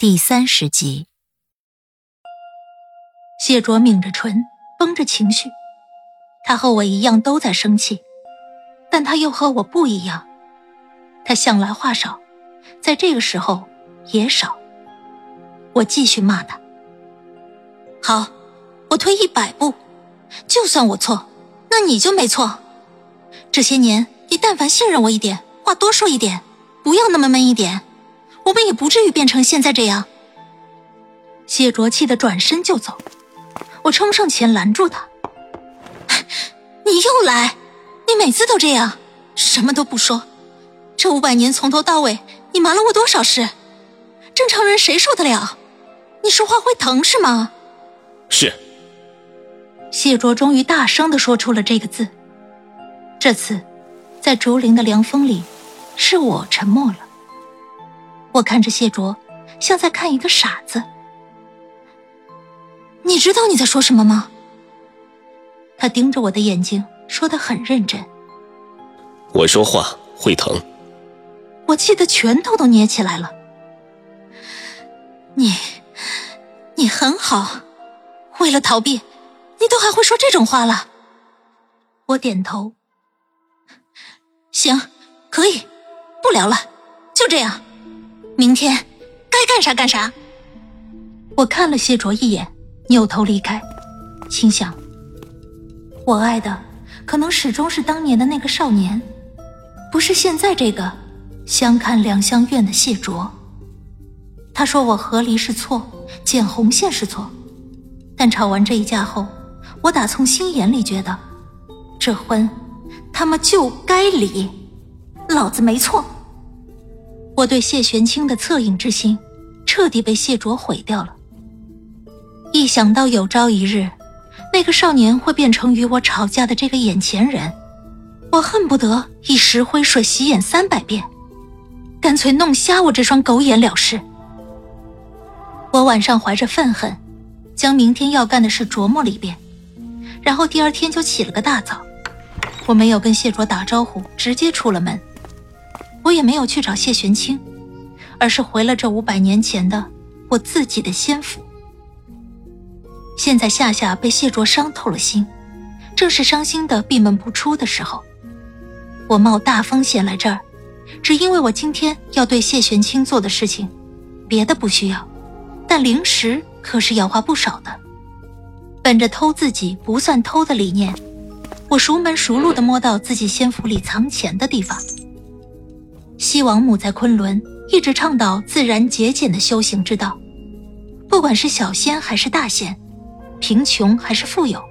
第三十集，谢卓抿着唇，绷着情绪。他和我一样都在生气，但他又和我不一样。他向来话少，在这个时候也少。我继续骂他。好，我退一百步，就算我错，那你就没错。这些年，你但凡信任我一点，话多说一点，不要那么闷一点，我们也不至于变成现在这样。谢卓气得转身就走，我冲上前拦住他：“你又来，你每次都这样，什么都不说。这五百年从头到尾，你瞒了我多少事？正常人谁受得了？你说话会疼是吗？”是。谢卓终于大声的说出了这个字。这次，在竹林的凉风里，是我沉默了。我看着谢卓，像在看一个傻子。你知道你在说什么吗？他盯着我的眼睛，说的很认真。我说话会疼。我气得拳头都捏起来了。你，你很好。为了逃避，你都还会说这种话了。我点头。行，可以，不聊了，就这样。明天该干啥干啥。我看了谢卓一眼，扭头离开，心想：我爱的可能始终是当年的那个少年，不是现在这个相看两相怨的谢卓。他说我和离是错，剪红线是错。但吵完这一架后，我打从心眼里觉得，这婚他妈就该离，老子没错。我对谢玄清的恻隐之心，彻底被谢卓毁掉了。一想到有朝一日，那个少年会变成与我吵架的这个眼前人，我恨不得以石灰水洗眼三百遍，干脆弄瞎我这双狗眼了事。我晚上怀着愤恨。将明天要干的事琢磨了一遍，然后第二天就起了个大早。我没有跟谢卓打招呼，直接出了门。我也没有去找谢玄清，而是回了这五百年前的我自己的仙府。现在夏夏被谢卓伤透了心，正是伤心的闭门不出的时候。我冒大风险来这儿，只因为我今天要对谢玄清做的事情，别的不需要，但灵石。可是要花不少的。本着偷自己不算偷的理念，我熟门熟路的摸到自己仙府里藏钱的地方。西王母在昆仑一直倡导自然节俭的修行之道，不管是小仙还是大仙，贫穷还是富有，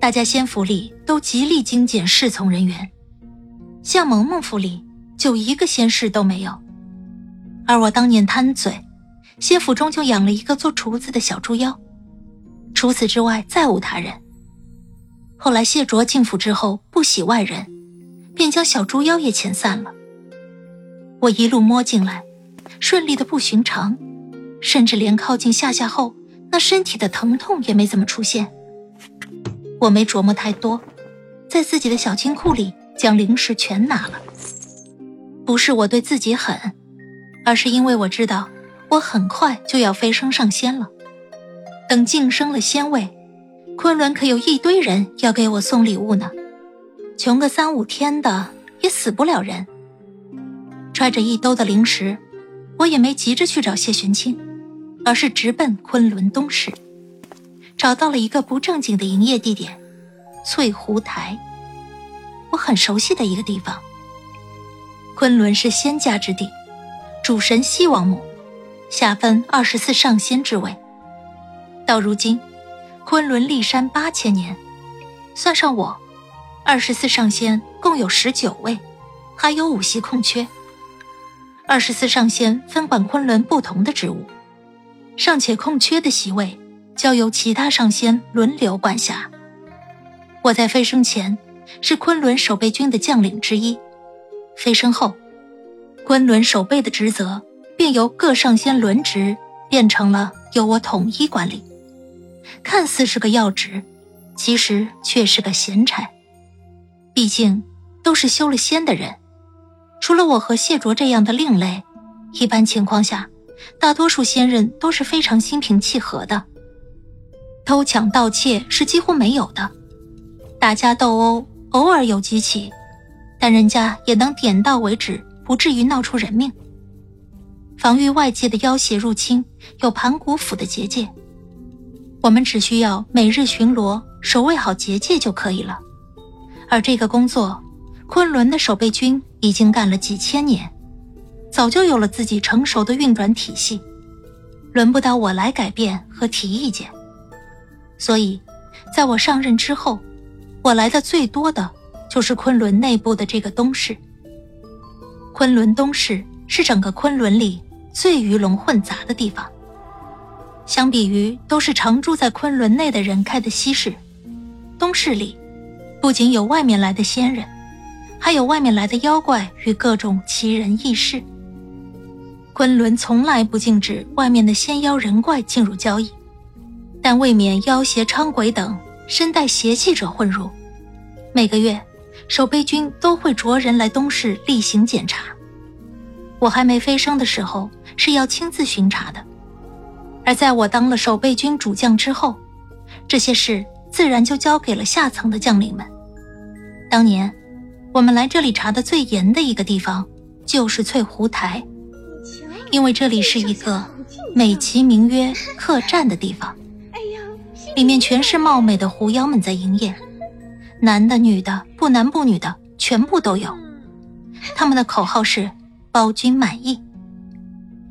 大家仙府里都极力精简侍从人员。像萌萌府里就一个仙侍都没有，而我当年贪嘴。仙府中就养了一个做厨子的小猪妖，除此之外再无他人。后来谢卓进府之后不喜外人，便将小猪妖也遣散了。我一路摸进来，顺利的不寻常，甚至连靠近夏夏后那身体的疼痛也没怎么出现。我没琢磨太多，在自己的小金库里将零食全拿了。不是我对自己狠，而是因为我知道。我很快就要飞升上仙了，等晋升了仙位，昆仑可有一堆人要给我送礼物呢。穷个三五天的也死不了人。揣着一兜的零食，我也没急着去找谢玄清，而是直奔昆仑东市，找到了一个不正经的营业地点——翠湖台。我很熟悉的一个地方。昆仑是仙家之地，主神西王母。下分二十四上仙之位。到如今，昆仑立山八千年，算上我，二十四上仙共有十九位，还有五席空缺。二十四上仙分管昆仑不同的职务，尚且空缺的席位交由其他上仙轮流管辖。我在飞升前是昆仑守备军的将领之一，飞升后，昆仑守备的职责便由各上仙轮值变成了由我统一管理。看似是个要职，其实却是个闲差。毕竟都是修了仙的人，除了我和谢卓这样的另类，一般情况下，大多数仙人都是非常心平气和的。偷抢盗窃是几乎没有的，打架斗殴偶尔有几起，但人家也能点到为止，不至于闹出人命。防御外界的妖邪入侵，有盘古府的结界。我们只需要每日巡逻，守卫好结界就可以了。而这个工作，昆仑的守备军已经干了几千年，早就有了自己成熟的运转体系，轮不到我来改变和提意见。所以，在我上任之后，我来的最多的就是昆仑内部的这个东市。昆仑东市是整个昆仑里最鱼龙混杂的地方。相比于都是常住在昆仑内的人开的西市，东市里不仅有外面来的仙人，还有外面来的妖怪与各种奇人异事。昆仑从来不禁止外面的仙妖人怪进入交易，但未免妖邪伥鬼等身带邪气者混入。每个月，守备军都会着人来东市例行检查。我还没飞升的时候，是要亲自巡查的。而在我当了守备军主将之后，这些事自然就交给了下层的将领们。当年，我们来这里查的最严的一个地方，就是翠湖台，因为这里是一个美其名曰客栈的地方，里面全是貌美的狐妖们在营业，男的、女的，不男不女的，全部都有。他们的口号是“包君满意”，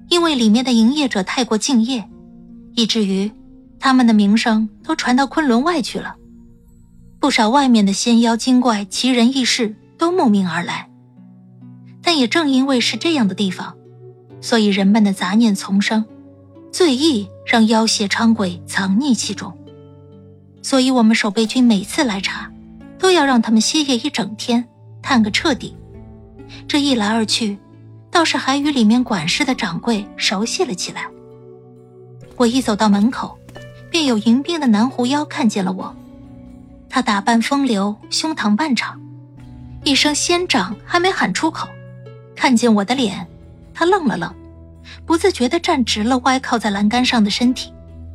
因为里面的营业者太过敬业。以至于，他们的名声都传到昆仑外去了，不少外面的仙妖精怪、奇人异事都慕名而来。但也正因为是这样的地方，所以人们的杂念丛生，最易让妖邪伥鬼藏匿其中。所以我们守备军每次来查，都要让他们歇业一整天，探个彻底。这一来二去，倒是还与里面管事的掌柜熟悉了起来。我一走到门口，便有迎宾的南狐妖看见了我。他打扮风流，胸膛半敞，一声“仙长”还没喊出口，看见我的脸，他愣了愣，不自觉地站直了歪靠在栏杆上的身体，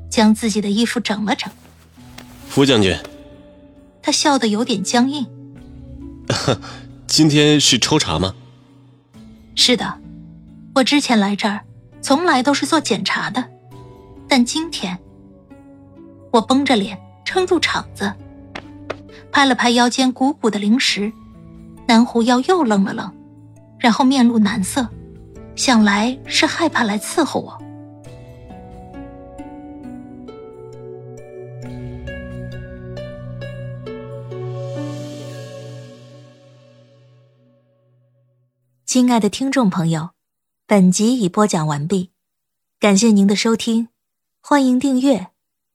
将自己的衣服整了整。福将军，他笑得有点僵硬。今天是抽查吗？是的，我之前来这儿，从来都是做检查的。但今天，我绷着脸撑住场子，拍了拍腰间鼓鼓的灵石，南狐妖又愣了愣，然后面露难色，想来是害怕来伺候我。亲爱的听众朋友，本集已播讲完毕，感谢您的收听。欢迎订阅，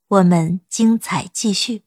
我们精彩继续。